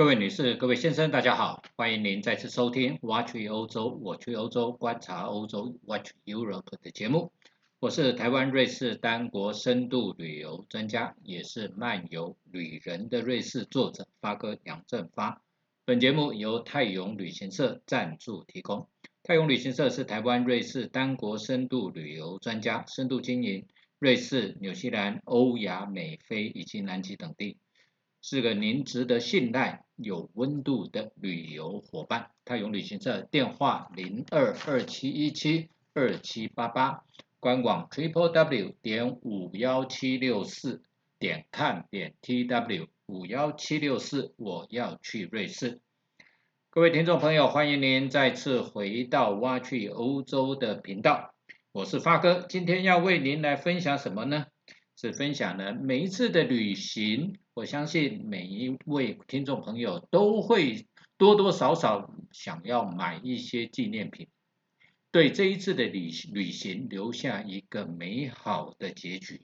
各位女士、各位先生，大家好，欢迎您再次收听《Watch 欧洲》，我去欧洲观察欧洲 Watch Europe 的节目。我是台湾瑞士单国深度旅游专家，也是漫游旅人的瑞士作者发哥杨振发。本节目由泰永旅行社赞助提供。泰永旅行社是台湾瑞士单国深度旅游专家，深度经营瑞士、纽西兰、欧亚美非以及南极等地。是个您值得信赖、有温度的旅游伙伴。泰永旅行社电话零二二七一七二七八八，官网 triple w 点五幺七六四点 com 点 tw 五幺七六四。我要去瑞士。各位听众朋友，欢迎您再次回到挖去欧洲的频道。我是发哥，今天要为您来分享什么呢？是分享呢每一次的旅行。我相信每一位听众朋友都会多多少少想要买一些纪念品，对这一次的旅旅行留下一个美好的结局。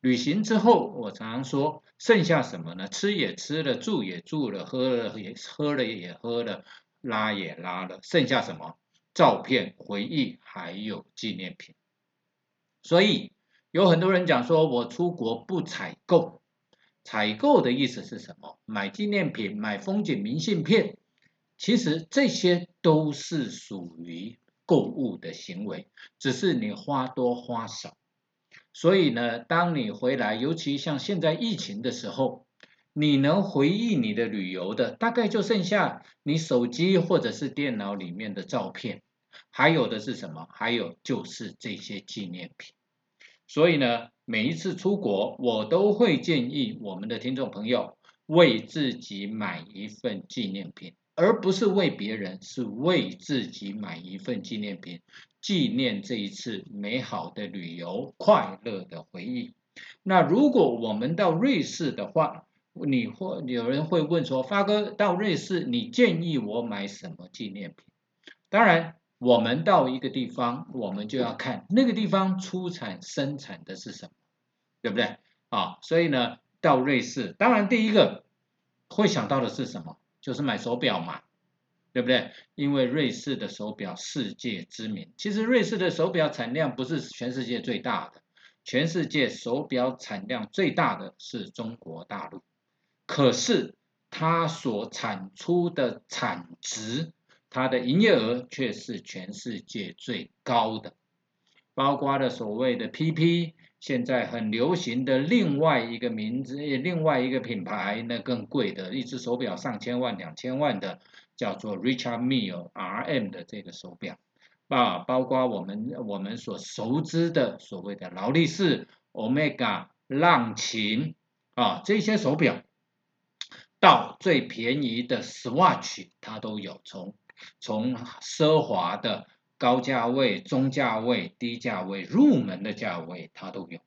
旅行之后，我常常说，剩下什么呢？吃也吃了，住也住了，喝了也喝了也喝了，拉也拉了，剩下什么？照片、回忆还有纪念品。所以有很多人讲说，我出国不采购。采购的意思是什么？买纪念品、买风景明信片，其实这些都是属于购物的行为，只是你花多花少。所以呢，当你回来，尤其像现在疫情的时候，你能回忆你的旅游的，大概就剩下你手机或者是电脑里面的照片，还有的是什么？还有就是这些纪念品。所以呢。每一次出国，我都会建议我们的听众朋友为自己买一份纪念品，而不是为别人，是为自己买一份纪念品，纪念这一次美好的旅游、快乐的回忆。那如果我们到瑞士的话，你或有人会问说：“发哥，到瑞士，你建议我买什么纪念品？”当然。我们到一个地方，我们就要看那个地方出产生产的是什么，对不对？啊，所以呢，到瑞士，当然第一个会想到的是什么？就是买手表嘛，对不对？因为瑞士的手表世界知名。其实瑞士的手表产量不是全世界最大的，全世界手表产量最大的是中国大陆，可是它所产出的产值。它的营业额却是全世界最高的，包括了所谓的 PP，现在很流行的另外一个名字，另外一个品牌，那更贵的，一只手表上千万、两千万的，叫做 Richard Mille RM 的这个手表，啊，包括我们我们所熟知的所谓的劳力士、Omega、浪琴啊这些手表，到最便宜的 Swatch，它都有从。从奢华的高价位、中价位、低价位、入门的价位，它都有。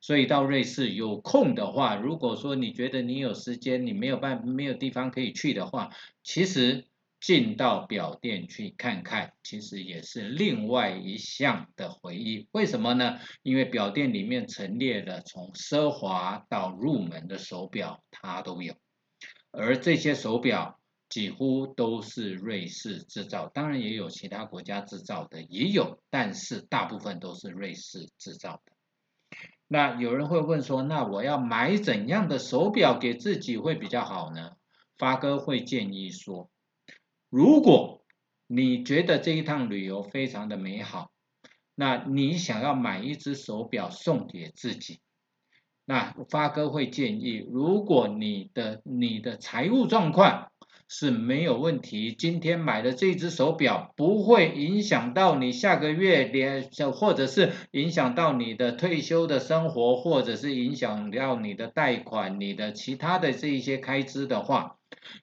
所以到瑞士有空的话，如果说你觉得你有时间，你没有办没有地方可以去的话，其实进到表店去看看，其实也是另外一项的回忆。为什么呢？因为表店里面陈列的从奢华到入门的手表，它都有。而这些手表。几乎都是瑞士制造，当然也有其他国家制造的，也有，但是大部分都是瑞士制造的。那有人会问说，那我要买怎样的手表给自己会比较好呢？发哥会建议说，如果你觉得这一趟旅游非常的美好，那你想要买一只手表送给自己，那发哥会建议，如果你的你的财务状况，是没有问题。今天买的这只手表不会影响到你下个月连，或者是影响到你的退休的生活，或者是影响到你的贷款、你的其他的这一些开支的话，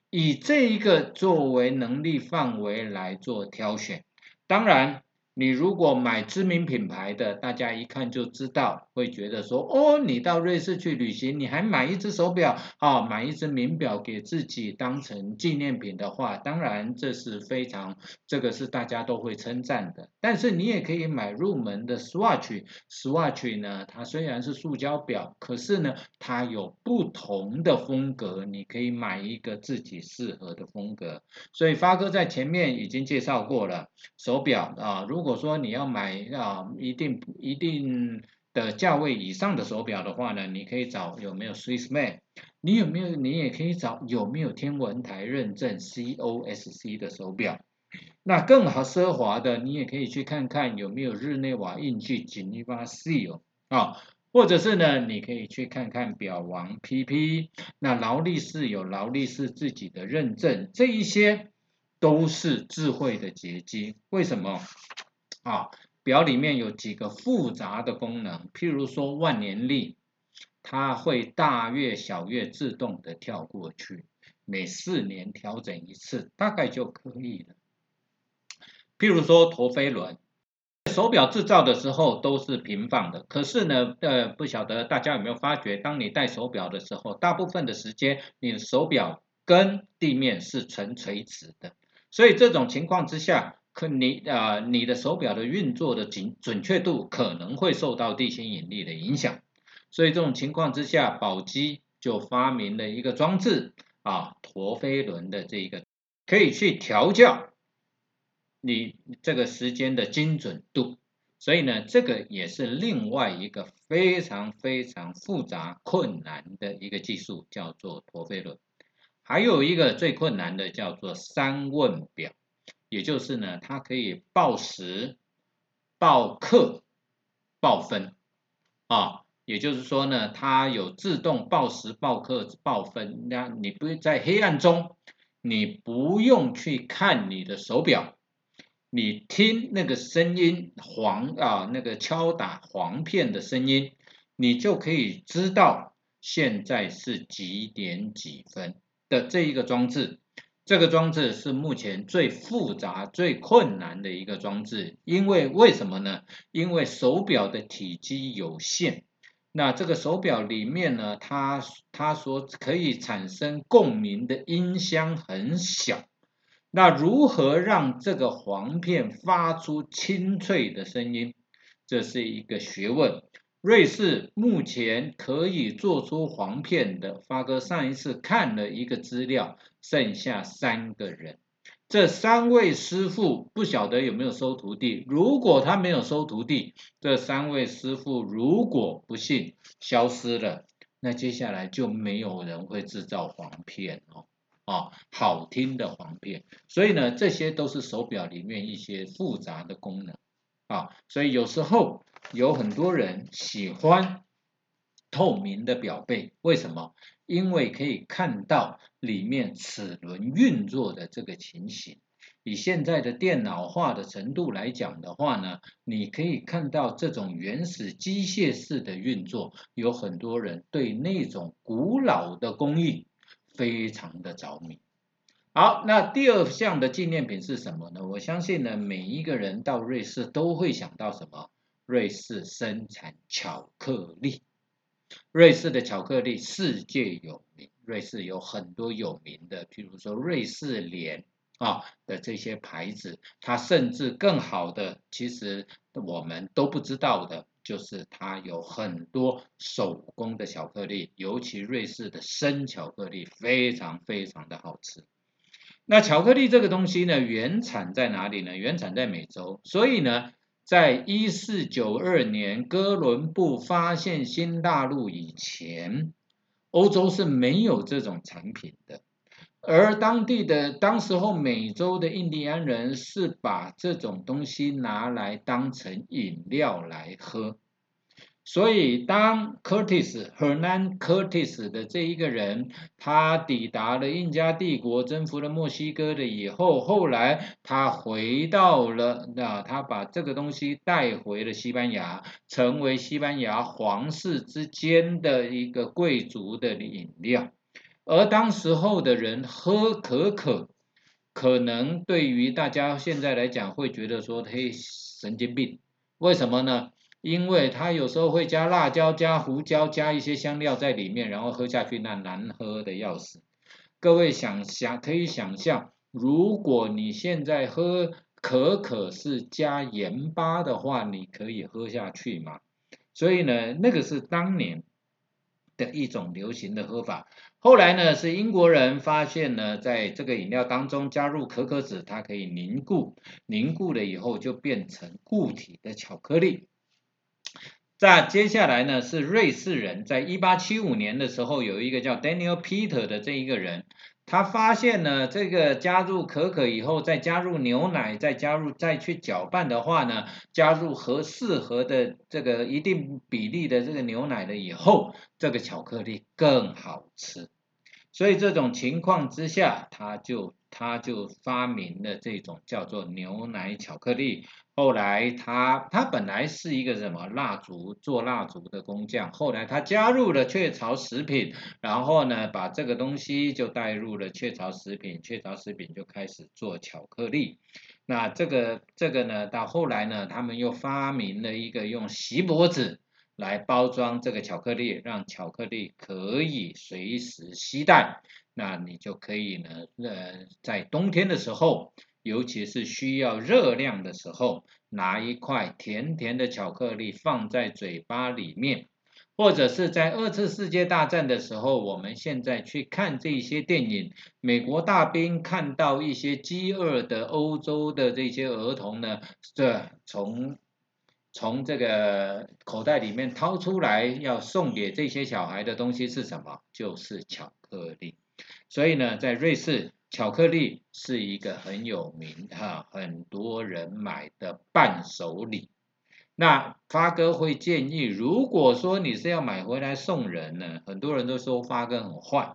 以这一个作为能力范围来做挑选。当然，你如果买知名品牌的，大家一看就知道，会觉得说，哦，你到瑞士去旅行，你还买一只手表啊，买一只名表给自己当成纪念品的话，当然这是非常，这个是大家都会称赞的。但是你也可以买入门的 Swatch，Swatch 呢，它虽然是塑胶表，可是呢，它有不同的风格，你可以买一个自己适合的风格。所以发哥在前面已经介绍过了，手表啊，如果如果说你要买啊一定一定的价位以上的手表的话呢，你可以找有没有 Swissman，你有没有你也可以找有没有天文台认证 COSC 的手表，那更好奢华的，你也可以去看看有没有日内瓦印记 Geneva Seal 啊，或者是呢，你可以去看看表王 PP，那劳力士有劳力士自己的认证，这一些都是智慧的结晶，为什么？啊，表里面有几个复杂的功能，譬如说万年历，它会大月小月自动的跳过去，每四年调整一次，大概就可以了。譬如说陀飞轮，手表制造的时候都是平放的，可是呢，呃，不晓得大家有没有发觉，当你戴手表的时候，大部分的时间你的手表跟地面是呈垂直的，所以这种情况之下。可你啊，你的手表的运作的准准确度可能会受到地心引力的影响，所以这种情况之下，宝鸡就发明了一个装置啊，陀飞轮的这一个可以去调教你这个时间的精准度，所以呢，这个也是另外一个非常非常复杂困难的一个技术，叫做陀飞轮。还有一个最困难的叫做三问表。也就是呢，它可以报时、报刻、报分啊。也就是说呢，它有自动报时、报刻、报分。那你不在黑暗中，你不用去看你的手表，你听那个声音黄啊，那个敲打簧片的声音，你就可以知道现在是几点几分的这一个装置。这个装置是目前最复杂、最困难的一个装置，因为为什么呢？因为手表的体积有限，那这个手表里面呢，它它所可以产生共鸣的音箱很小，那如何让这个簧片发出清脆的声音，这是一个学问。瑞士目前可以做出簧片的，发哥上一次看了一个资料，剩下三个人。这三位师傅不晓得有没有收徒弟。如果他没有收徒弟，这三位师傅如果不幸消失了，那接下来就没有人会制造黄片哦，啊，好听的黄片。所以呢，这些都是手表里面一些复杂的功能啊，所以有时候。有很多人喜欢透明的表背，为什么？因为可以看到里面齿轮运作的这个情形。以现在的电脑化的程度来讲的话呢，你可以看到这种原始机械式的运作。有很多人对那种古老的工艺非常的着迷。好，那第二项的纪念品是什么呢？我相信呢，每一个人到瑞士都会想到什么？瑞士生产巧克力，瑞士的巧克力世界有名。瑞士有很多有名的，譬如说瑞士莲啊的这些牌子，它甚至更好的，其实我们都不知道的，就是它有很多手工的巧克力，尤其瑞士的生巧克力非常非常的好吃。那巧克力这个东西呢，原产在哪里呢？原产在美洲，所以呢。在一四九二年哥伦布发现新大陆以前，欧洲是没有这种产品的，而当地的当时候美洲的印第安人是把这种东西拿来当成饮料来喝。所以，当 Curtis Hernan Curtis 的这一个人，他抵达了印加帝国，征服了墨西哥的以后，后来他回到了，那他把这个东西带回了西班牙，成为西班牙皇室之间的一个贵族的饮料。而当时候的人喝可可，可能对于大家现在来讲，会觉得说，嘿。神经病。为什么呢？因为它有时候会加辣椒、加胡椒、加一些香料在里面，然后喝下去那难喝的要死。各位想想，可以想象，如果你现在喝可可是加盐巴的话，你可以喝下去吗？所以呢，那个是当年的一种流行的喝法。后来呢，是英国人发现呢，在这个饮料当中加入可可脂，它可以凝固，凝固了以后就变成固体的巧克力。在接下来呢，是瑞士人，在一八七五年的时候，有一个叫 Daniel Peter 的这一个人，他发现呢，这个加入可可以后，再加入牛奶，再加入再去搅拌的话呢，加入合适合的这个一定比例的这个牛奶了以后，这个巧克力更好吃。所以这种情况之下，他就他就发明了这种叫做牛奶巧克力。后来他他本来是一个什么蜡烛做蜡烛的工匠，后来他加入了雀巢食品，然后呢把这个东西就带入了雀巢食品，雀巢食品就开始做巧克力。那这个这个呢到后来呢，他们又发明了一个用锡箔纸。来包装这个巧克力，让巧克力可以随时携带。那你就可以呢，呃，在冬天的时候，尤其是需要热量的时候，拿一块甜甜的巧克力放在嘴巴里面，或者是在二次世界大战的时候，我们现在去看这些电影，美国大兵看到一些饥饿的欧洲的这些儿童呢，这从。从这个口袋里面掏出来要送给这些小孩的东西是什么？就是巧克力。所以呢，在瑞士，巧克力是一个很有名哈，很多人买的伴手礼。那发哥会建议，如果说你是要买回来送人呢，很多人都说发哥很坏。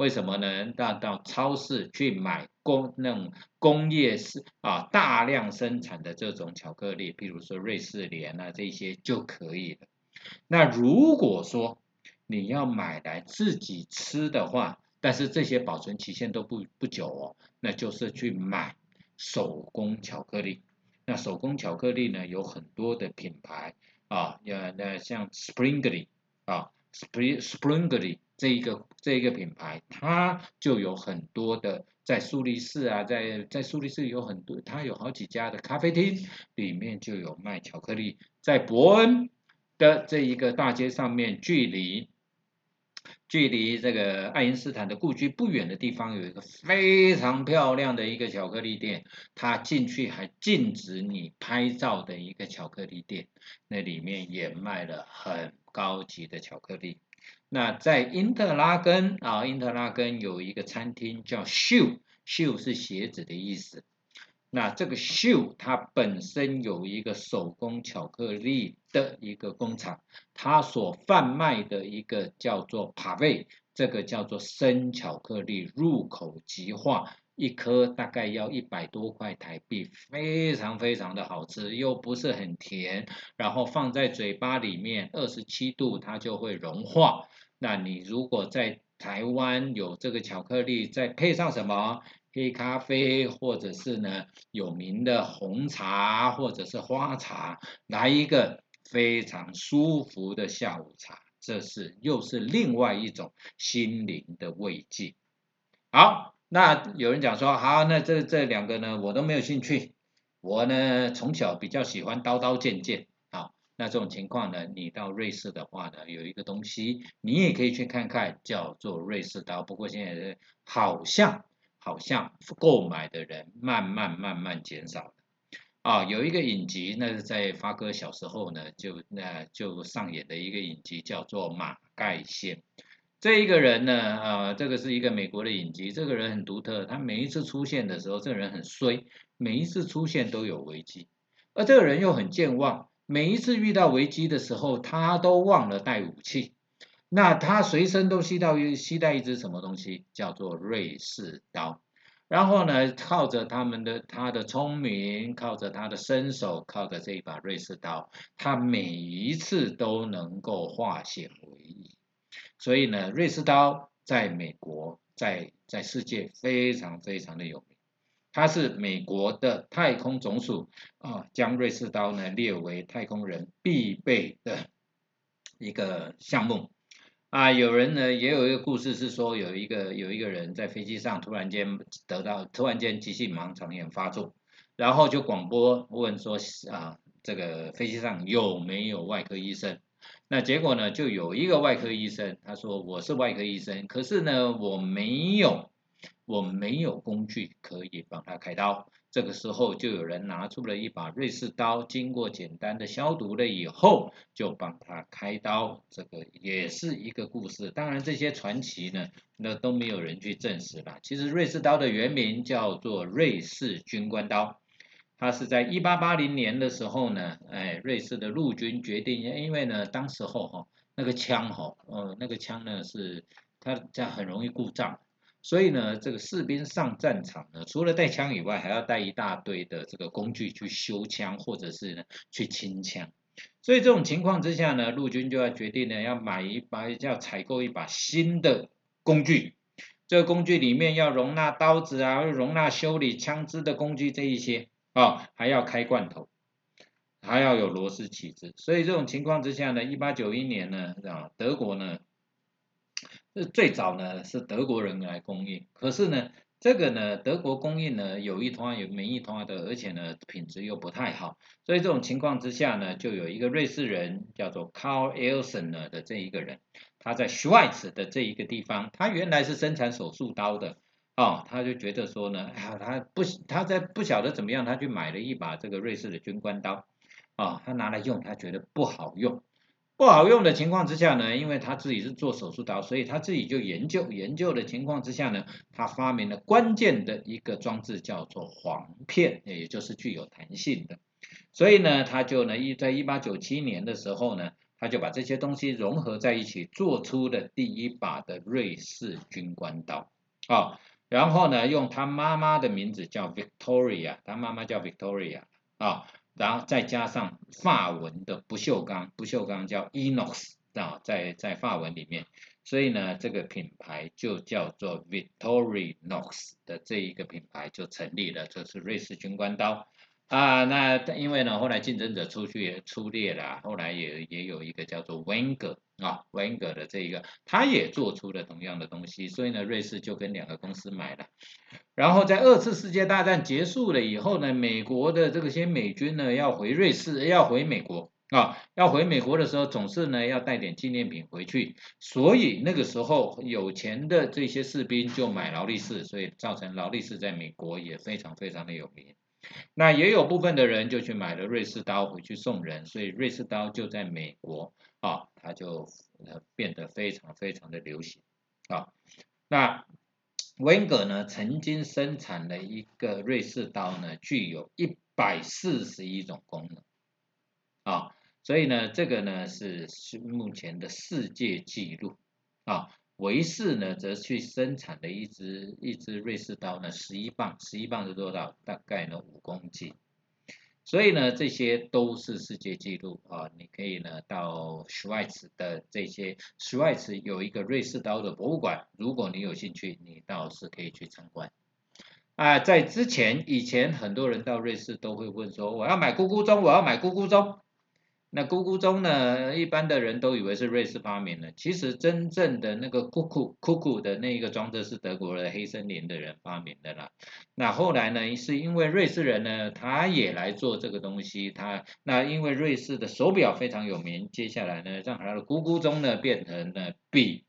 为什么呢？到到超市去买工那种工业式啊大量生产的这种巧克力，比如说瑞士莲啊这些就可以了。那如果说你要买来自己吃的话，但是这些保存期限都不不久哦，那就是去买手工巧克力。那手工巧克力呢有很多的品牌啊，呃那像 Springly 啊，Spr Springly。这一个这一个品牌，它就有很多的在苏黎世啊，在在苏黎世有很多，它有好几家的咖啡厅，里面就有卖巧克力。在伯恩的这一个大街上面，距离距离这个爱因斯坦的故居不远的地方，有一个非常漂亮的一个巧克力店，它进去还禁止你拍照的一个巧克力店，那里面也卖了很高级的巧克力。那在因特拉根啊，因特拉根有一个餐厅叫 Shoe，Shoe 是鞋子的意思。那这个 Shoe 它本身有一个手工巧克力的一个工厂，它所贩卖的一个叫做 p a v e 这个叫做生巧克力，入口即化。一颗大概要一百多块台币，非常非常的好吃，又不是很甜，然后放在嘴巴里面，二十七度它就会融化。那你如果在台湾有这个巧克力，再配上什么黑咖啡，或者是呢有名的红茶，或者是花茶，来一个非常舒服的下午茶，这是又是另外一种心灵的慰藉。好。那有人讲说，好，那这这两个呢，我都没有兴趣。我呢，从小比较喜欢刀刀剑剑。好，那这种情况呢，你到瑞士的话呢，有一个东西，你也可以去看看，叫做瑞士刀。不过现在好像好像购买的人慢慢慢慢减少了。啊，有一个影集，那是在发哥小时候呢，就那就上演的一个影集，叫做《马盖先》。这一个人呢，啊，这个是一个美国的影集。这个人很独特，他每一次出现的时候，这个人很衰，每一次出现都有危机。而这个人又很健忘，每一次遇到危机的时候，他都忘了带武器。那他随身都携到携带一支什么东西，叫做瑞士刀。然后呢，靠着他们的他的聪明，靠着他的身手，靠着这一把瑞士刀，他每一次都能够化险为夷。所以呢，瑞士刀在美国，在在世界非常非常的有名。它是美国的太空总署啊，将瑞士刀呢列为太空人必备的一个项目啊。有人呢也有一个故事是说，有一个有一个人在飞机上突然间得到突然间急性盲肠炎发作，然后就广播问说啊，这个飞机上有没有外科医生？那结果呢，就有一个外科医生他说我是外科医生，可是呢我没有。我没有工具可以帮他开刀，这个时候就有人拿出了一把瑞士刀，经过简单的消毒了以后，就帮他开刀。这个也是一个故事。当然这些传奇呢，那都没有人去证实了。其实瑞士刀的原名叫做瑞士军官刀，他是在一八八零年的时候呢，哎，瑞士的陆军决定，因为呢，当时候哈那个枪哈，呃，那个枪呢是它这样很容易故障。所以呢，这个士兵上战场呢，除了带枪以外，还要带一大堆的这个工具去修枪，或者是呢去清枪。所以这种情况之下呢，陆军就要决定呢，要买一把，要采购一把新的工具。这个工具里面要容纳刀子啊，容纳修理枪支的工具这一些啊，还要开罐头，还要有螺丝起子。所以这种情况之下呢，一八九一年呢，啊，德国呢。是最早呢是德国人来供应，可是呢，这个呢德国供应呢有一团有没一团的，而且呢品质又不太好，所以这种情况之下呢，就有一个瑞士人叫做 Carl Elson 呢的这一个人，他在 Schweiz 的这一个地方，他原来是生产手术刀的，哦，他就觉得说呢，哎呀，他不他在不晓得怎么样，他去买了一把这个瑞士的军官刀，啊，他拿来用，他觉得不好用。不好用的情况之下呢，因为他自己是做手术刀，所以他自己就研究研究的情况之下呢，他发明了关键的一个装置，叫做簧片，也就是具有弹性的。所以呢，他就呢一在一八九七年的时候呢，他就把这些东西融合在一起，做出了第一把的瑞士军官刀啊。然后呢，用他妈妈的名字叫 Victoria，他妈妈叫 Victoria 啊。然后再加上法文的不锈钢，不锈钢叫 inox 啊，在在法文里面，所以呢，这个品牌就叫做 Victorinox 的这一个品牌就成立了，这是瑞士军官刀。啊，那因为呢，后来竞争者出去也出列了，后来也也有一个叫做 Wenger 啊，Wenger 的这一个，他也做出了同样的东西，所以呢，瑞士就跟两个公司买了。然后在二次世界大战结束了以后呢，美国的这个些美军呢要回瑞士，要回美国啊，要回美国的时候，总是呢要带点纪念品回去，所以那个时候有钱的这些士兵就买劳力士，所以造成劳力士在美国也非常非常的有名。那也有部分的人就去买了瑞士刀回去送人，所以瑞士刀就在美国啊，它就呃变得非常非常的流行啊。那温格呢曾经生产了一个瑞士刀呢，具有一百四十一种功能啊，所以呢这个呢是是目前的世界纪录啊。维氏呢，则去生产的一支一支瑞士刀呢，十一磅，十一磅是多少？大概呢五公斤。所以呢，这些都是世界纪录啊！你可以呢到 Schweiz 的这些 Schweiz 有一个瑞士刀的博物馆，如果你有兴趣，你倒是可以去参观。啊，在之前以前很多人到瑞士都会问说，我要买咕咕钟，我要买咕咕钟。那咕咕钟呢？一般的人都以为是瑞士发明的，其实真正的那个咕咕咕咕的那一个装置是德国的黑森林的人发明的啦。那后来呢，是因为瑞士人呢，他也来做这个东西，他那因为瑞士的手表非常有名，接下来呢，让他的咕咕钟呢变成了比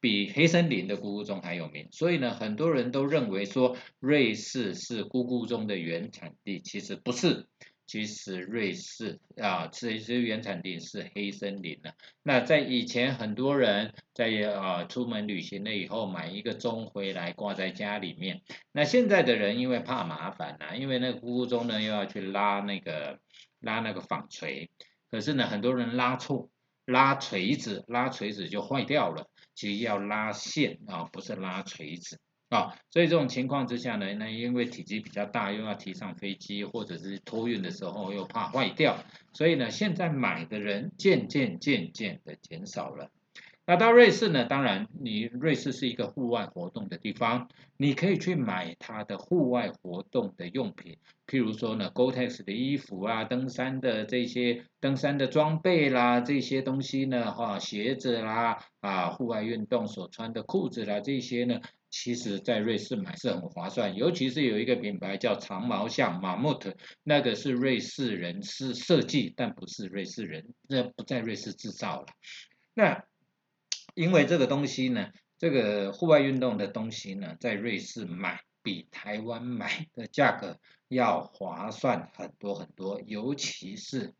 比黑森林的咕咕钟还有名。所以呢，很多人都认为说瑞士是咕咕钟的原产地，其实不是。其实瑞士啊，其实原产地是黑森林的。那在以前，很多人在啊出门旅行了以后，买一个钟回来挂在家里面。那现在的人因为怕麻烦呐，因为那个咕咕钟呢又要去拉那个拉那个纺锤，可是呢很多人拉错，拉锤子，拉锤子就坏掉了。其实要拉线啊，不是拉锤子。啊，所以这种情况之下呢，那因为体积比较大，又要提上飞机或者是托运的时候又怕坏掉，所以呢，现在买的人渐渐渐渐的减少了。那到瑞士呢，当然你瑞士是一个户外活动的地方，你可以去买它的户外活动的用品，譬如说呢，Gore-Tex 的衣服啊，登山的这些登山的装备啦，这些东西呢，哈，鞋子啦，啊，户外运动所穿的裤子啦，这些呢。其实，在瑞士买是很划算，尤其是有一个品牌叫长毛象马木特，那个是瑞士人是设计，但不是瑞士人，那不在瑞士制造了。那因为这个东西呢，这个户外运动的东西呢，在瑞士买比台湾买的价格要划算很多很多，尤其是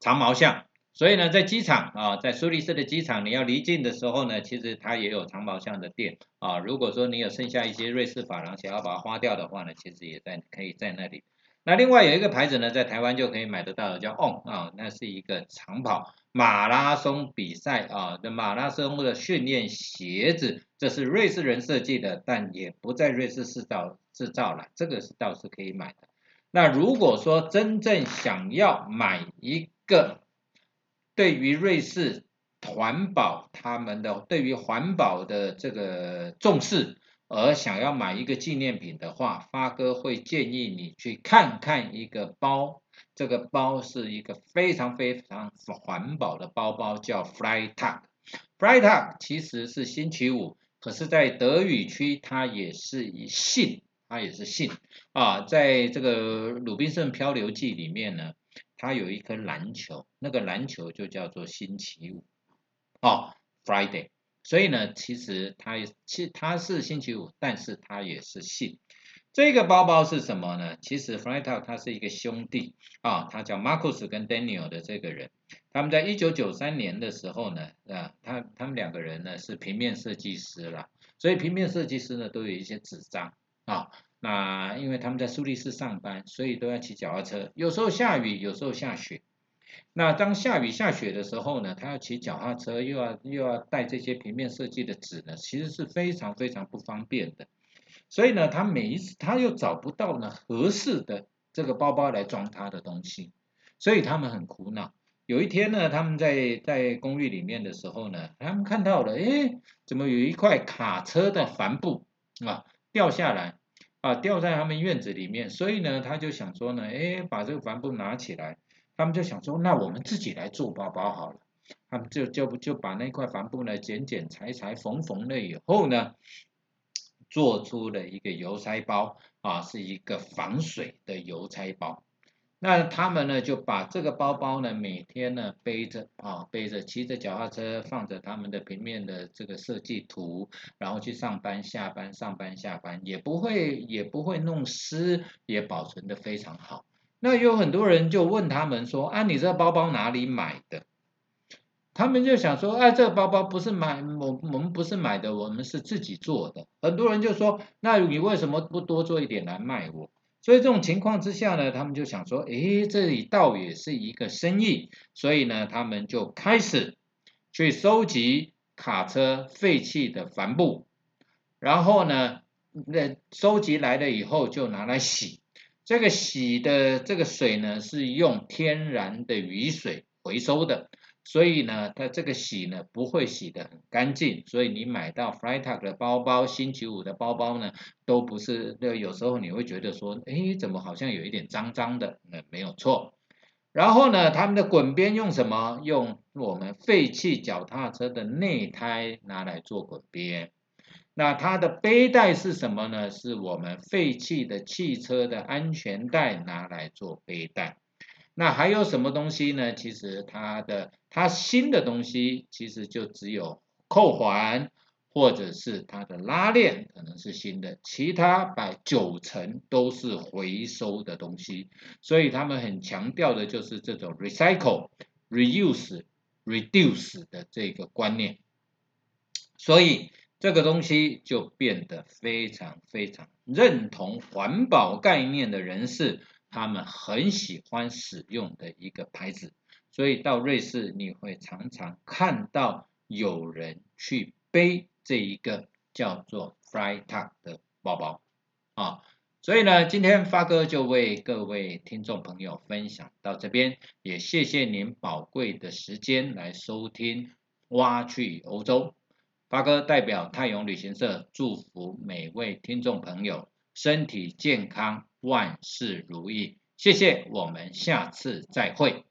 长毛象。所以呢，在机场啊，在苏黎世的机场，你要离境的时候呢，其实它也有长毛象的店啊。如果说你有剩下一些瑞士法郎想要把它花掉的话呢，其实也在可以在那里。那另外有一个牌子呢，在台湾就可以买得到的，叫 On 啊，那是一个长跑马拉松比赛啊的马拉松的训练鞋子，这是瑞士人设计的，但也不在瑞士制造制造了，这个是倒是可以买的。那如果说真正想要买一个，对于瑞士环保，他们的对于环保的这个重视，而想要买一个纪念品的话，发哥会建议你去看看一个包，这个包是一个非常非常环保的包包，叫 Freitag。Freitag 其实是星期五，可是，在德语区它也是以信，它也是信啊，在这个《鲁滨逊漂流记》里面呢。它有一颗篮球，那个篮球就叫做星期五，哦，Friday。所以呢，其实它其它是星期五，但是它也是信。这个包包是什么呢？其实 f r i t a 他是一个兄弟啊，他叫 Marcus 跟 Daniel 的这个人，他们在一九九三年的时候呢，啊，他他们两个人呢是平面设计师了，所以平面设计师呢都有一些纸张啊。那因为他们在苏黎世上班，所以都要骑脚踏车。有时候下雨，有时候下雪。那当下雨下雪的时候呢，他要骑脚踏车，又要又要带这些平面设计的纸呢，其实是非常非常不方便的。所以呢，他每一次他又找不到呢合适的这个包包来装他的东西，所以他们很苦恼。有一天呢，他们在在公寓里面的时候呢，他们看到了，哎，怎么有一块卡车的帆布啊掉下来？啊，掉在他们院子里面，所以呢，他就想说呢，哎，把这个帆布拿起来，他们就想说，那我们自己来做包包好了。他们就就就把那块帆布呢剪剪裁裁缝缝了以后呢，做出了一个邮差包啊，是一个防水的邮差包。那他们呢就把这个包包呢每天呢背着啊背着骑着脚踏车放着他们的平面的这个设计图，然后去上班下班上班下班也不会也不会弄湿，也保存的非常好。那有很多人就问他们说啊你这个包包哪里买的？他们就想说啊这个包包不是买我我们不是买的，我们是自己做的。很多人就说那你为什么不多做一点来卖我？所以这种情况之下呢，他们就想说，诶，这里倒也是一个生意，所以呢，他们就开始去收集卡车废弃的帆布，然后呢，那收集来了以后就拿来洗，这个洗的这个水呢是用天然的雨水回收的。所以呢，它这个洗呢不会洗得很干净，所以你买到 Freitag 的包包、星期五的包包呢，都不是，那有时候你会觉得说，哎，怎么好像有一点脏脏的？那没有错。然后呢，他们的滚边用什么？用我们废弃脚踏车的内胎拿来做滚边。那它的背带是什么呢？是我们废弃的汽车的安全带拿来做背带。那还有什么东西呢？其实它的它新的东西其实就只有扣环或者是它的拉链可能是新的，其他百九成都是回收的东西。所以他们很强调的就是这种 recycle、reuse、reduce 的这个观念。所以这个东西就变得非常非常认同环保概念的人士。他们很喜欢使用的一个牌子。所以到瑞士，你会常常看到有人去背这一个叫做 f r y t a g 的包包啊。所以呢，今天发哥就为各位听众朋友分享到这边，也谢谢您宝贵的时间来收听《挖去欧洲》。发哥代表泰永旅行社祝福每位听众朋友身体健康、万事如意。谢谢我们下次再会。